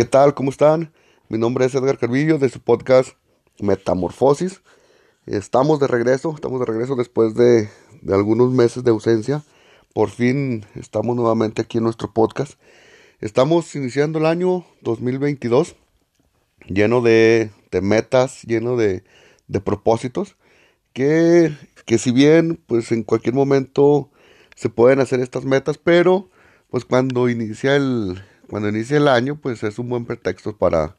¿Qué tal? ¿Cómo están? Mi nombre es Edgar Carvillo de su podcast Metamorfosis. Estamos de regreso, estamos de regreso después de, algunos meses de ausencia. Por fin estamos nuevamente aquí en nuestro podcast. Estamos iniciando el año 2022 lleno de, metas, lleno de, propósitos. Que, que si bien pues en cualquier momento se pueden hacer estas metas, pero pues cuando inicia el, cuando inicia el año, pues es un buen pretexto para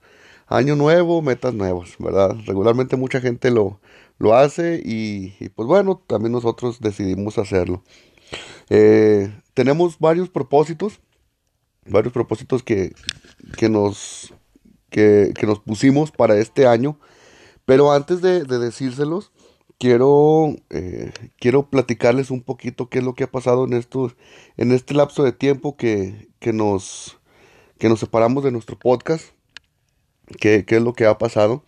año nuevo, metas nuevas, ¿verdad? Regularmente mucha gente lo, lo hace y, pues bueno, también nosotros decidimos hacerlo. Eh, tenemos varios propósitos, varios propósitos que, que nos, que, nos pusimos para este año, pero antes de, decírselos, quiero, eh, quiero platicarles un poquito qué es lo que ha pasado en, estos, en este lapso de tiempo que, que nos que nos separamos de nuestro podcast, qué, es lo que ha pasado.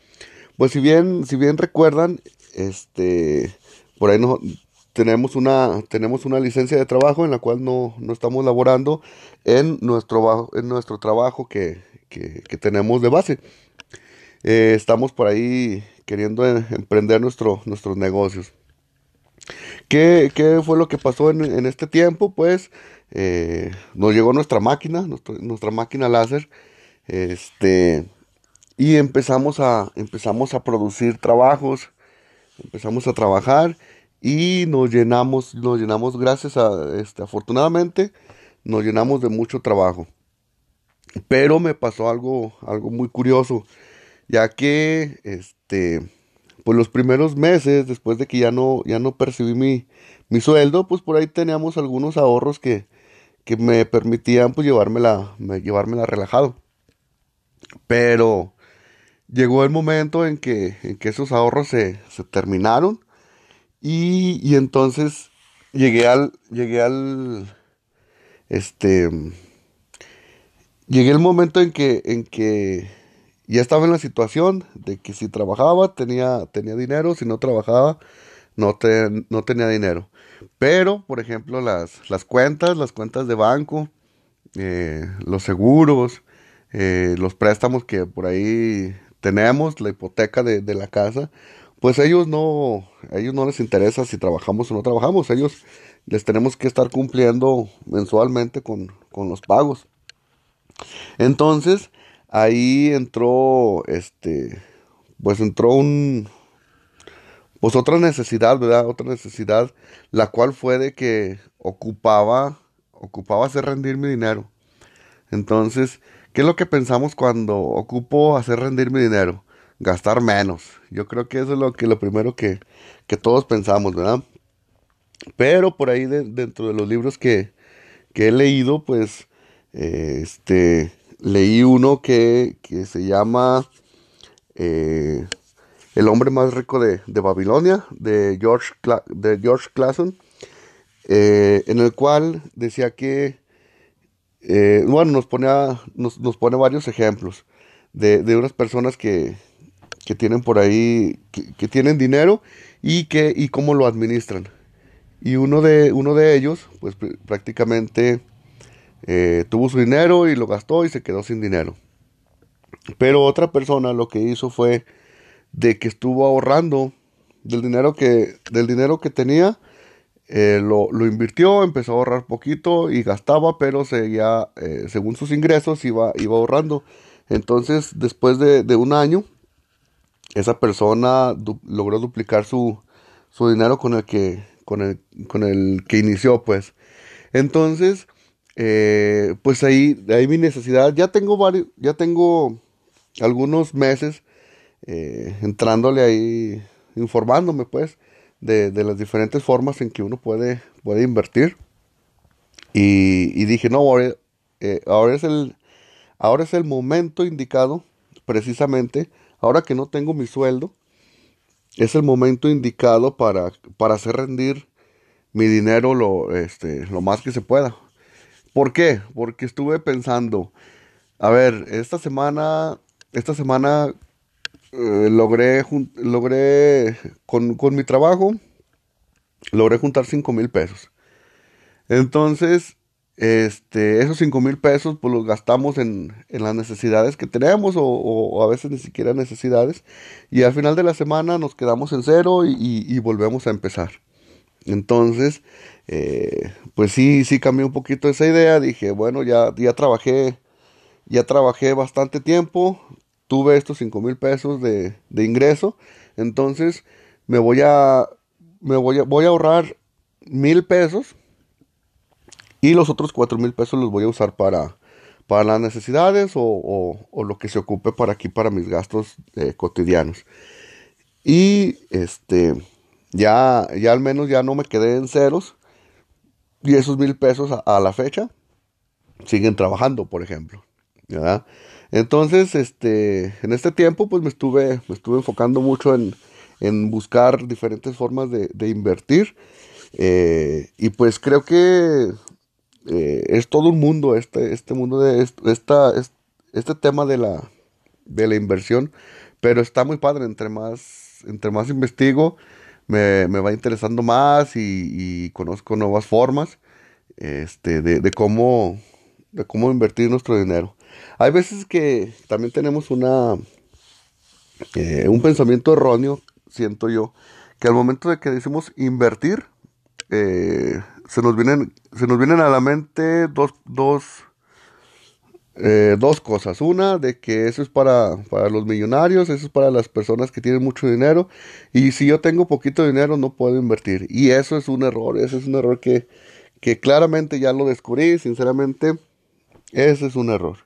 Pues si bien, si bien recuerdan, este, por ahí no, tenemos una, tenemos una licencia de trabajo en la cual no, estamos laborando en nuestro, en nuestro trabajo que, tenemos de base. Eh, estamos por ahí queriendo emprender nuestro, nuestros negocios. ¿Qué, fue lo que pasó en, este tiempo? Pues eh, nos llegó nuestra máquina, nuestra, máquina láser, este, y empezamos a, empezamos a producir trabajos, empezamos a trabajar y nos llenamos, nos llenamos gracias a, este, afortunadamente, nos llenamos de mucho trabajo. Pero me pasó algo, algo muy curioso, ya que, este, pues los primeros meses, después de que ya no, ya no percibí mi, mi sueldo, pues por ahí teníamos algunos ahorros que, que me permitían pues llevármela, relajado. Pero llegó el momento en que, en que esos ahorros se, terminaron y, y, entonces llegué al, llegué al, este, llegué el momento en que, en que ya estaba en la situación de que si trabajaba tenía, tenía dinero, si no trabajaba no, no tenía dinero. Pero, por ejemplo, las, las cuentas, las cuentas de banco, eh, los seguros, eh, los préstamos que por ahí tenemos, la hipoteca de, la casa, pues ellos no, ellos no les interesa si trabajamos o no trabajamos, ellos les tenemos que estar cumpliendo mensualmente con, con los pagos. Entonces, ahí entró, este, pues entró un, pues otra necesidad, ¿verdad? Otra necesidad, la cual fue de que ocupaba, ocupaba hacer rendir mi dinero. Entonces, ¿qué es lo que pensamos cuando ocupo hacer rendir mi dinero? Gastar menos. Yo creo que eso es lo que lo primero que, todos pensamos, ¿verdad? Pero por ahí dentro de los libros que, he leído, pues, eh, este, leí uno que, que se llama eh, el hombre más rico de, Babilonia, de George, de George Clason, eh, en el cual decía que, eh, bueno, nos pone, nos, pone varios ejemplos de, unas personas que, tienen por ahí, que, tienen dinero y, que, y cómo lo administran. Y uno de, uno de ellos, pues prácticamente eh, tuvo su dinero y lo gastó y se quedó sin dinero. Pero otra persona lo que hizo fue de que estuvo ahorrando del dinero que, del dinero que tenía, eh, lo, invirtió, empezó a ahorrar poquito y gastaba, pero seguía, eh, según sus ingresos, iba, iba ahorrando. Entonces, después de, un año, esa persona logró duplicar su, su dinero con el que, con el, con el que inició, pues. Entonces, eh, pues ahí, ahí mi necesidad, ya tengo varios, ya tengo algunos meses eh, entrándole ahí, informándome pues de, las diferentes formas en que uno puede, puede invertir. Y, dije, no, ahora, eh, ahora, es el, ahora es el momento indicado, precisamente, ahora que no tengo mi sueldo, es el momento indicado para, para hacer rendir mi dinero lo, este, lo más que se pueda. ¿Por qué? Porque estuve pensando, a ver, esta semana, esta semana eh, logré, logré con, mi trabajo, logré juntar 5 mil pesos. Entonces, este, esos 5 mil pesos pues los gastamos en, en, las necesidades que tenemos o, o, a veces ni siquiera necesidades y al final de la semana nos quedamos en cero y, y, volvemos a empezar. Entonces, eh, pues sí, sí cambié un poquito esa idea, dije, bueno, ya, ya trabajé, ya trabajé bastante tiempo, tuve estos 5 mil pesos de, ingreso, entonces me voy a, me voy a, voy a ahorrar mil pesos y los otros cuatro mil pesos los voy a usar para, para las necesidades o, lo que se ocupe para aquí, para mis gastos eh, cotidianos. Y este, ya, ya al menos ya no me quedé en ceros. Y esos mil pesos a, la fecha siguen trabajando, por ejemplo. Entonces, este, en este tiempo, pues me estuve, me estuve enfocando mucho en, buscar diferentes formas de, invertir. Eh, y pues creo que eh, es todo un mundo, este, este mundo de esta, este tema de la, de la inversión, pero está muy padre, entre más, entre más investigo, me, va interesando más y, conozco nuevas formas este, de, cómo, de cómo invertir nuestro dinero. Hay veces que también tenemos una, eh, un pensamiento erróneo, siento yo, que al momento de que decimos invertir, eh, se nos vienen, se nos vienen a la mente dos, dos, eh, dos cosas. Una, de que eso es para, para los millonarios, eso es para las personas que tienen mucho dinero. Y si yo tengo poquito dinero, no puedo invertir. Y eso es un error, ese es un error que, que claramente ya lo descubrí, sinceramente, ese es un error.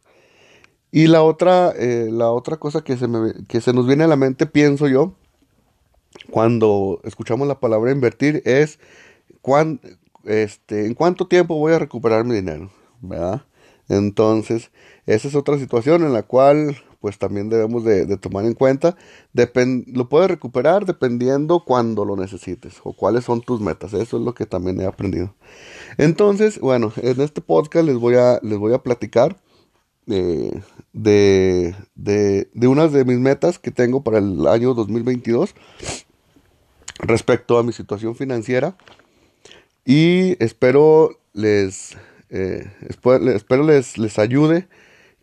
Y la otra, eh, la otra cosa que se, que se nos viene a la mente, pienso yo, cuando escuchamos la palabra invertir, es cuán, este, ¿en cuánto tiempo voy a recuperar mi dinero? ¿verdad? Entonces, esa es otra situación en la cual pues también debemos de, tomar en cuenta. lo puedes recuperar dependiendo cuando lo necesites o cuáles son tus metas. Eso es lo que también he aprendido. Entonces, bueno, en este podcast les voy a, les voy a platicar eh, de, de, de unas de mis metas que tengo para el año 2022 respecto a mi situación financiera y espero les, eh, espero les, ayude,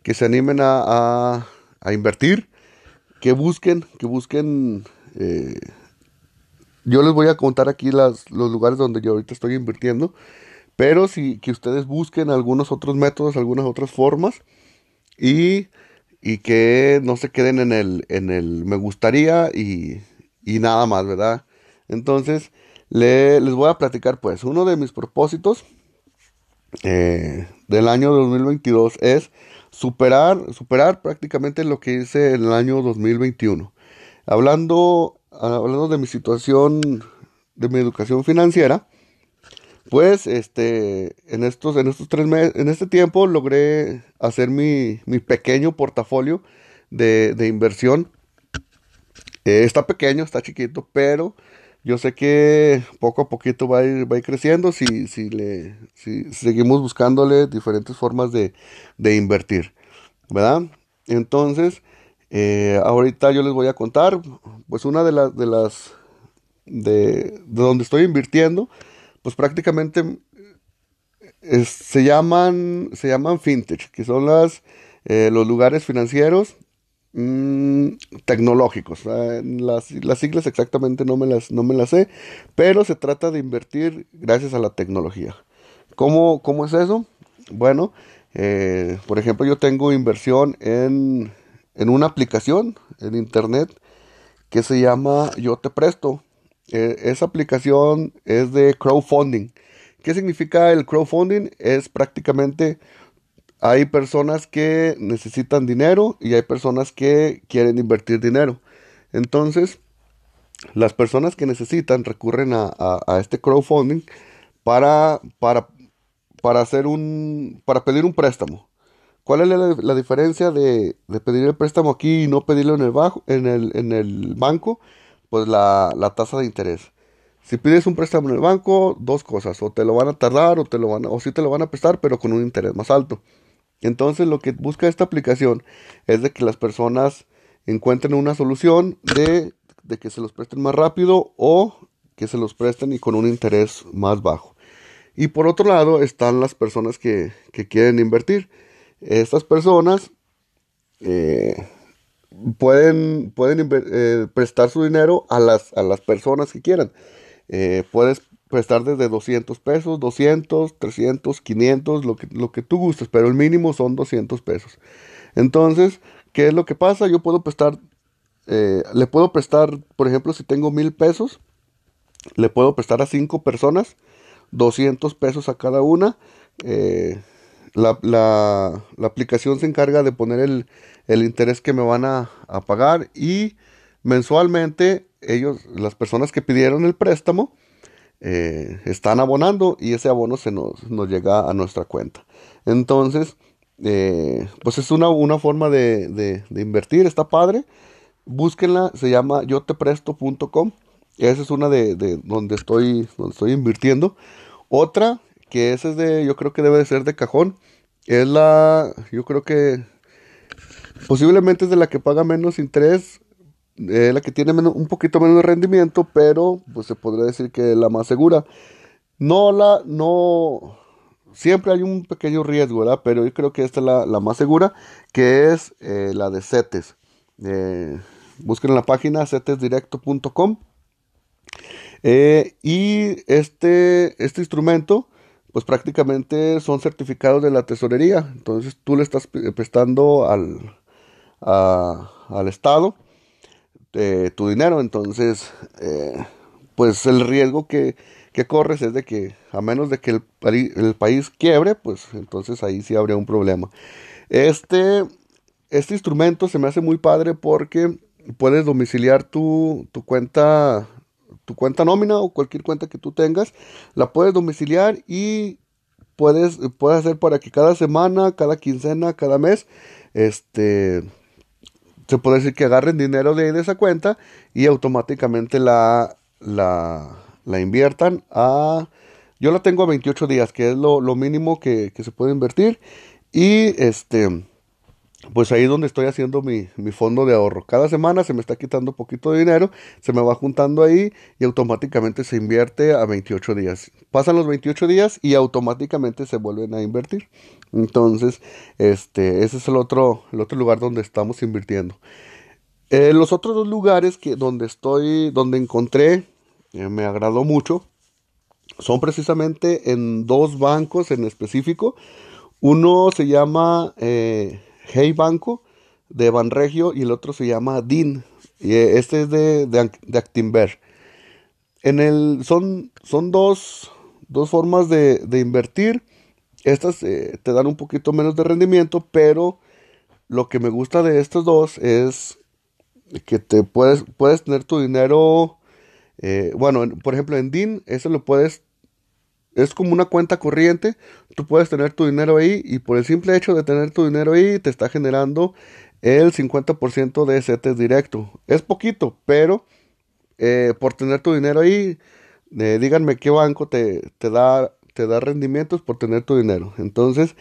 que se animen a, invertir, que busquen, que busquen. Eh, yo les voy a contar aquí los lugares donde yo ahorita estoy invirtiendo, pero si que ustedes busquen algunos otros métodos, algunas otras formas y, que no se queden en el, en me gustaría y, y nada más, ¿verdad? Entonces, les voy a platicar pues, uno de mis propósitos eh, del año 2022 es superar, superar prácticamente lo que hice en el año 2021. Hablando, hablando de mi situación, de mi educación financiera, pues este, en estos, en estos tres meses, en este tiempo logré hacer mi, mi pequeño portafolio de, de inversión. Eh, está pequeño, está chiquito, pero yo sé que poco a poquito va a ir, va a ir creciendo si, si, le, si seguimos buscándole diferentes formas de, de invertir, ¿verdad? Entonces, eh, ahorita yo les voy a contar, pues una de las, de las, de, donde estoy invirtiendo, pues prácticamente se llaman, se llaman fintech, que son las, eh, los lugares financieros Mm, tecnológicos. Las, las, siglas exactamente no me las, no me las sé, pero se trata de invertir gracias a la tecnología. ¿Cómo, cómo es eso? Bueno, eh, por ejemplo, yo tengo inversión en, en, una aplicación en internet que se llama Yo Te Presto. Eh, esa aplicación es de crowdfunding. ¿Qué significa el crowdfunding? Es prácticamente hay personas que necesitan dinero y hay personas que quieren invertir dinero. Entonces, las personas que necesitan recurren a, este crowdfunding para, para, para, hacer un, para pedir un préstamo. ¿Cuál es la, diferencia de, pedir el préstamo aquí y no pedirlo en el, bajo, en el, en el banco? Pues la, la tasa de interés. Si pides un préstamo en el banco, dos cosas, o te lo van a tardar o te lo van o sí te lo van a prestar, pero con un interés más alto. Entonces lo que busca esta aplicación es de que las personas encuentren una solución de, que se los presten más rápido o que se los presten y con un interés más bajo. Y por otro lado están las personas que, quieren invertir. Estas personas eh, pueden, eh, prestar su dinero a las, a las personas que quieran. Eh, puedes prestar desde 200 pesos, 200, 300, 500, lo que, lo que tú gustes, pero el mínimo son 200 pesos. Entonces, ¿qué es lo que pasa? Yo puedo prestar, eh, le puedo prestar, por ejemplo, si tengo mil pesos, le puedo prestar a cinco personas 200 pesos a cada una. la, la, la, aplicación se encarga de poner el, el interés que me van a, pagar y mensualmente ellos, las personas que pidieron el préstamo, eh, están abonando y ese abono se nos, llega a nuestra cuenta. Entonces, eh, pues es una, una forma de, invertir, está padre. Búsquenla, se llama yotepresto.com. Esa es una de, donde, estoy, donde estoy invirtiendo. Otra, que esa es de, yo creo que debe de ser de cajón, es la, yo creo que Posiblemente es de la que paga menos interés, eh, la que tiene un poquito menos de rendimiento, pero pues se podría decir que es la más segura. No la, no, siempre hay un pequeño riesgo, ¿verdad? Pero yo creo que esta es la, más segura, que es eh, la de CETES. Eh, busquen en la página cetesdirecto.com. y este, este instrumento, pues prácticamente son certificados de la tesorería. Entonces tú le estás prestando al, al Estado tu dinero. Entonces, eh, pues el riesgo que, corres es de que, a menos de que el, el, país quiebre, pues entonces ahí sí habría un problema. Este, este instrumento se me hace muy padre porque puedes domiciliar tu, tu cuenta tu cuenta nómina o cualquier cuenta que tú tengas, la puedes domiciliar y puedes, puedes hacer para que cada semana, cada quincena, cada mes, este, se puede decir que agarren dinero de, esa cuenta y automáticamente la, la, la, inviertan a... Yo la tengo a 28 días, que es lo, mínimo que, que, se puede invertir. Y este pues ahí es donde estoy haciendo mi, fondo de ahorro. Cada semana se me está quitando poquito de dinero, se me va juntando ahí y automáticamente se invierte a 28 días. Pasan los 28 días y automáticamente se vuelven a invertir. Entonces, este, ese es el otro, el otro lugar donde estamos invirtiendo. Eh, los otros dos lugares que donde estoy, donde encontré, eh, me agradó mucho, son precisamente en dos bancos en específico. Uno se llama eh, Hey Banco de Banregio y el otro se llama DIN. Y este es de, de, Actinver. En el, son, son dos, formas de, invertir. Estas eh, te dan un poquito menos de rendimiento, pero lo que me gusta de estos dos es que te puedes, puedes tener tu dinero. Eh, bueno, por ejemplo, en DIN, eso lo puedes es como una cuenta corriente. Tú puedes tener tu dinero ahí y por el simple hecho de tener tu dinero ahí te está generando el 50% de CETES directo. Es poquito, pero eh, por tener tu dinero ahí, eh, díganme qué banco te, da, rendimientos por tener tu dinero. Entonces,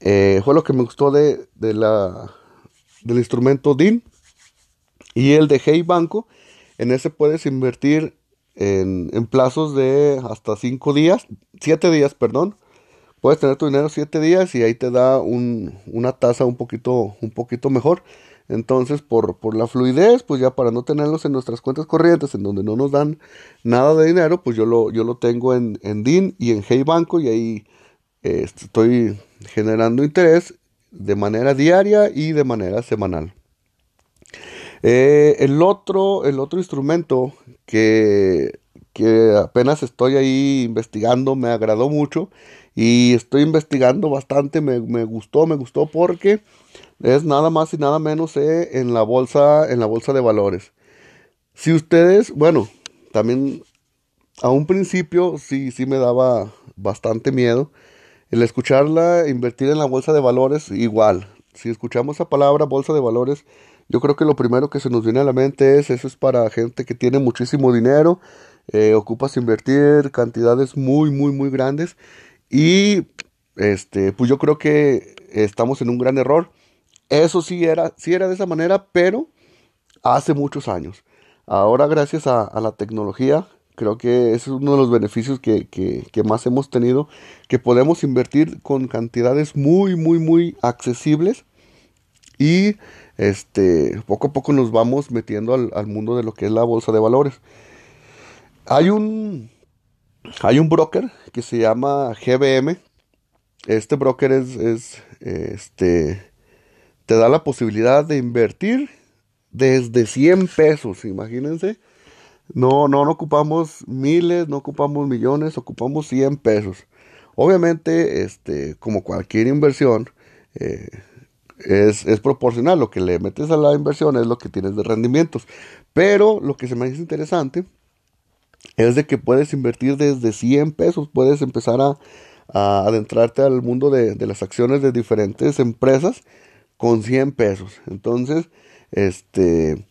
eh, fue lo que me gustó de la, del instrumento DIN y el de Hey Banco. En ese puedes invertir en, plazos de hasta 5 días, 7 días, perdón. Puedes tener tu dinero 7 días y ahí te da una tasa un poquito, un poquito mejor. Entonces, por, la fluidez, pues ya para no tenerlos en nuestras cuentas corrientes, en donde no nos dan nada de dinero, pues yo lo, yo lo tengo en, en DIN y en Hey Banco y ahí eh, estoy generando interés de manera diaria y de manera semanal. Eh, el, otro, el otro instrumento que, que apenas estoy ahí investigando me agradó mucho y estoy investigando bastante, me, gustó, me gustó porque es nada más y nada menos eh, en la bolsa, en la bolsa de valores. Si ustedes, bueno, también a un principio sí, sí me daba bastante miedo. El escucharla, invertir en la bolsa de valores, igual. Si escuchamos esa palabra, bolsa de valores, yo creo que lo primero que se nos viene a la mente es eso es para gente que tiene muchísimo dinero, eh, ocupas invertir cantidades muy, muy, muy grandes y este, pues yo creo que estamos en un gran error. Eso sí era, sí era de esa manera, pero hace muchos años. Ahora gracias a, la tecnología Creo que ese es uno de los beneficios que, que, más hemos tenido, que podemos invertir con cantidades muy, muy, muy accesibles y este, poco a poco nos vamos metiendo al, mundo de lo que es la bolsa de valores. Hay un, hay un broker que se llama GBM. Este broker es, es este, te da la posibilidad de invertir desde 100 pesos, imagínense. No, no, no ocupamos miles, no ocupamos millones, ocupamos 100 pesos. Obviamente, este, como cualquier inversión, eh, es, es, proporcional. Lo que le metes a la inversión es lo que tienes de rendimientos. Pero lo que se me hace interesante es de que puedes invertir desde 100 pesos. Puedes empezar a, a adentrarte al mundo de, de, las acciones de diferentes empresas con 100 pesos. Entonces, este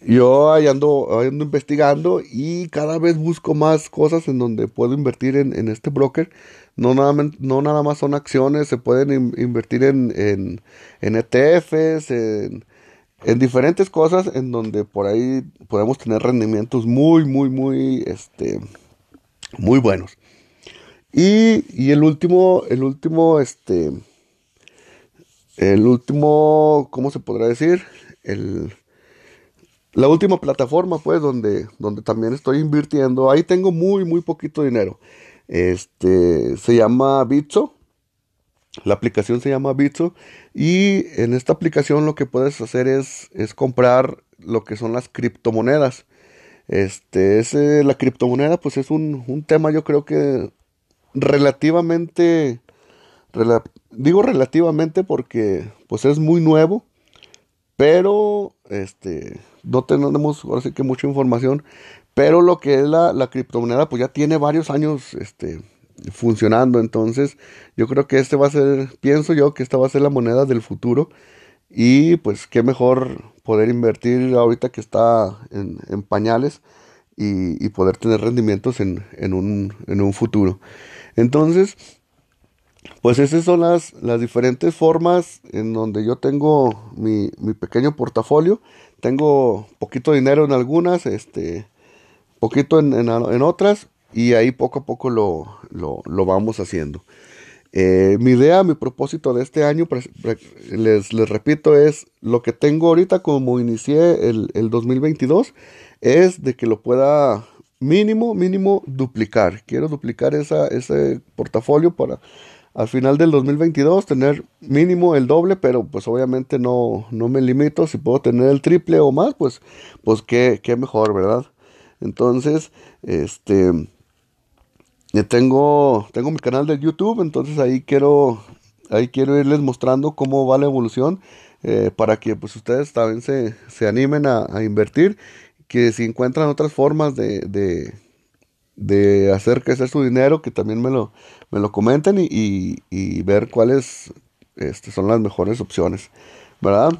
yo ahí ando, ando, investigando y cada vez busco más cosas en donde puedo invertir en, este broker. No nada, no nada más son acciones, se pueden invertir en, en, en ETFs, en, en, diferentes cosas en donde por ahí podemos tener rendimientos muy, muy, muy, este, muy buenos. Y, y el último, el último, este, el último, ¿cómo se podrá decir? El la última plataforma, pues, donde, donde también estoy invirtiendo, ahí tengo muy, muy poquito dinero. Este, se llama Bitso. La aplicación se llama Bitso. Y en esta aplicación lo que puedes hacer es, es comprar lo que son las criptomonedas. Este, ese, la criptomoneda, pues es un, un tema, yo creo que relativamente, digo relativamente porque, pues es muy nuevo. Pero, este, no tenemos ahora sí que mucha información, pero lo que es la, la criptomoneda, pues ya tiene varios años este, funcionando. Entonces, yo creo que este va a ser, pienso yo que esta va a ser la moneda del futuro. Y pues qué mejor poder invertir ahorita que está en, pañales y, y, poder tener rendimientos en, en, un, en un futuro. Entonces, pues esas son las, las diferentes formas en donde yo tengo mi, mi pequeño portafolio. Tengo poquito dinero en algunas, este, poquito en, en, otras, y ahí poco a poco lo, lo, lo vamos haciendo. Eh, mi idea, mi propósito de este año, les, les, repito, es lo que tengo ahorita como inicié el, el 2022, es de que lo pueda mínimo, mínimo duplicar. Quiero duplicar esa, ese portafolio para al final del 2022 tener mínimo el doble, pero pues obviamente no, no me limito, si puedo tener el triple o más, pues, pues qué, qué mejor, ¿verdad? Entonces, este, eh, tengo, tengo mi canal de YouTube, entonces ahí quiero, ahí quiero irles mostrando cómo va la evolución, eh, para que pues ustedes también se, se animen a, invertir, que si encuentran otras formas de de hacer crecer su dinero, que también me lo, me lo comenten y, ver cuáles este, son las mejores opciones, ¿verdad?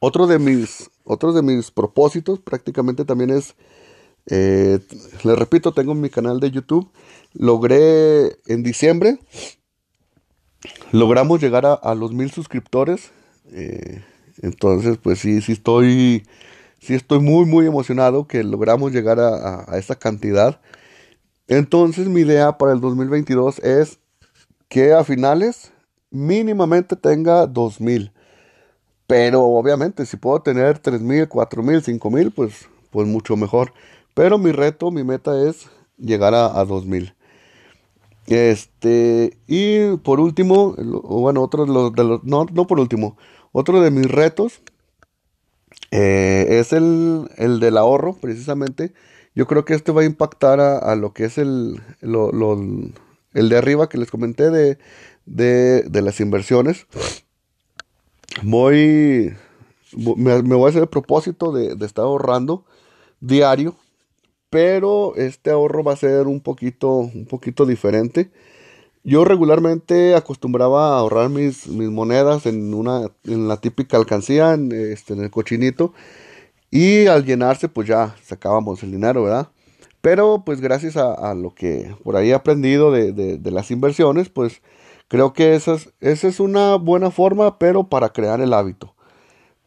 Otro de mis, de mis propósitos prácticamente también es, eh, les repito, tengo mi canal de YouTube, logré en diciembre, logramos llegar a, los mil suscriptores, eh, entonces pues sí, sí estoy sí estoy muy, muy emocionado que logramos llegar a, esa cantidad. Entonces mi idea para el 2022 es que a finales mínimamente tenga 2000. Pero obviamente si puedo tener 3000, 4000, 5000, pues, pues mucho mejor. Pero mi reto, mi meta es llegar a, a 2000. Este, y por último, bueno, otro de los, de los no, no por último, otro de mis retos eh, es el, el, del ahorro, precisamente. Yo creo que este va a impactar a, lo que es el, el de arriba que les comenté de, de, las inversiones. Voy, me, voy a hacer el propósito de, de, estar ahorrando diario, pero este ahorro va a ser un poquito, un poquito diferente. Yo regularmente acostumbraba a ahorrar mis, monedas en una en la típica alcancía, en, este, en el cochinito. Y al llenarse, pues ya sacábamos el dinero, ¿verdad? Pero pues gracias a, lo que por ahí he aprendido de, de, las inversiones, pues creo que esa es, esa es una buena forma, pero para crear el hábito.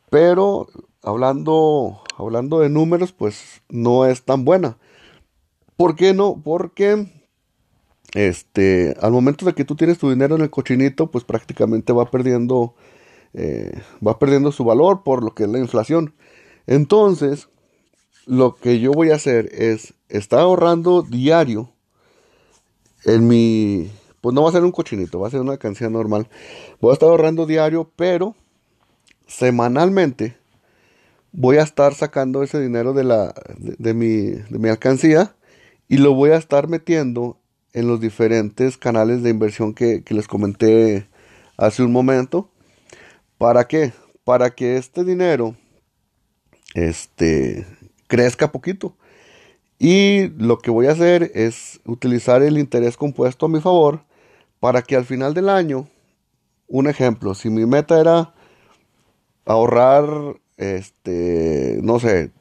Pero hablando, hablando de números, pues no es tan buena. ¿Por qué no? Porque este, al momento de que tú tienes tu dinero en el cochinito, pues prácticamente va perdiendo, eh, va perdiendo su valor por lo que es la inflación. Entonces, lo que yo voy a hacer es estar ahorrando diario en mi, pues no va a ser un cochinito, va a ser una canción normal. Voy a estar ahorrando diario, pero semanalmente voy a estar sacando ese dinero de, la, de, mi, de mi alcancía y lo voy a estar metiendo en los diferentes canales de inversión que, les comenté hace un momento. ¿Para qué? Para que este dinero este, crezca poquito. Y lo que voy a hacer es utilizar el interés compuesto a mi favor para que al final del año, un ejemplo, si mi meta era ahorrar, este, no sé,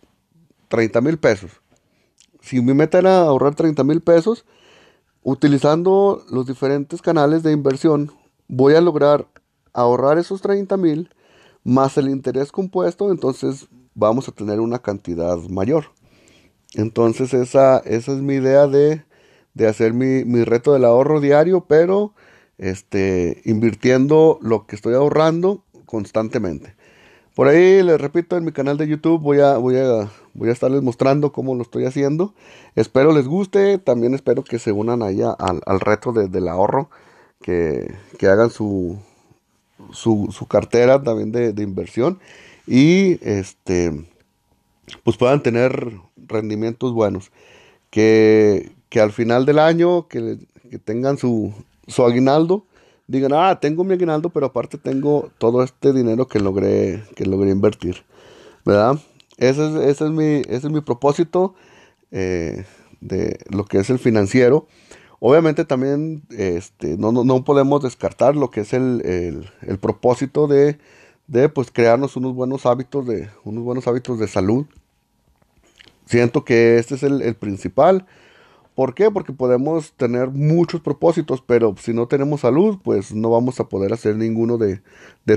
30 mil pesos. Si mi meta era ahorrar 30 mil pesos, Utilizando los diferentes canales de inversión, voy a lograr ahorrar esos 30 mil más el interés compuesto, entonces vamos a tener una cantidad mayor. Entonces esa, esa es mi idea de, hacer mi, mi, reto del ahorro diario, pero este, invirtiendo lo que estoy ahorrando constantemente. Por ahí les repito, en mi canal de YouTube voy a, voy a, voy a estarles mostrando cómo lo estoy haciendo. Espero les guste, también espero que se unan ahí al, al reto del ahorro, que, hagan su, su, cartera también de, inversión y este pues puedan tener rendimientos buenos. Que, al final del año que, que tengan su, su aguinaldo digan, ah, tengo mi aguinaldo, pero aparte tengo todo este dinero que logré, que logré invertir, ¿verdad? Ese es, ese es, mi, ese es mi propósito eh, de lo que es el financiero. Obviamente también este, no, no, podemos descartar lo que es el, el, propósito de, de, pues, crearnos unos buenos hábitos de, unos buenos hábitos de salud. Siento que este es el, el principal. ¿Por qué? Porque podemos tener muchos propósitos, pero si no tenemos salud, pues no vamos a poder hacer ninguno de,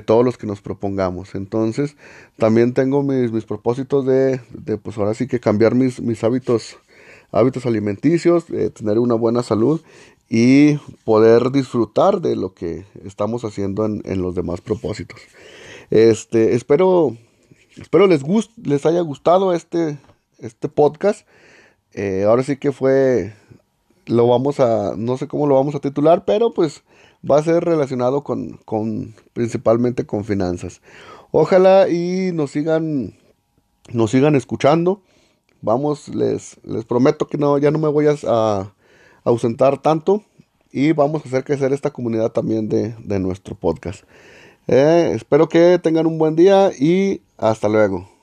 todos los que nos propongamos. Entonces, también tengo mis, mis propósitos de, de, pues ahora sí que cambiar mis, mis hábitos, hábitos alimenticios, tener una buena salud y poder disfrutar de lo que estamos haciendo en, en los demás propósitos. Este, espero, espero les, les haya gustado este, este podcast. Eh, ahora sí que fue, lo vamos a, no sé cómo lo vamos a titular, pero pues va a ser relacionado con, con principalmente con finanzas. Ojalá y nos sigan, nos sigan escuchando. Vamos, les, les prometo que no, ya no me voy a, ausentar tanto y vamos a hacer crecer esta comunidad también de, nuestro podcast. Eh, espero que tengan un buen día y hasta luego.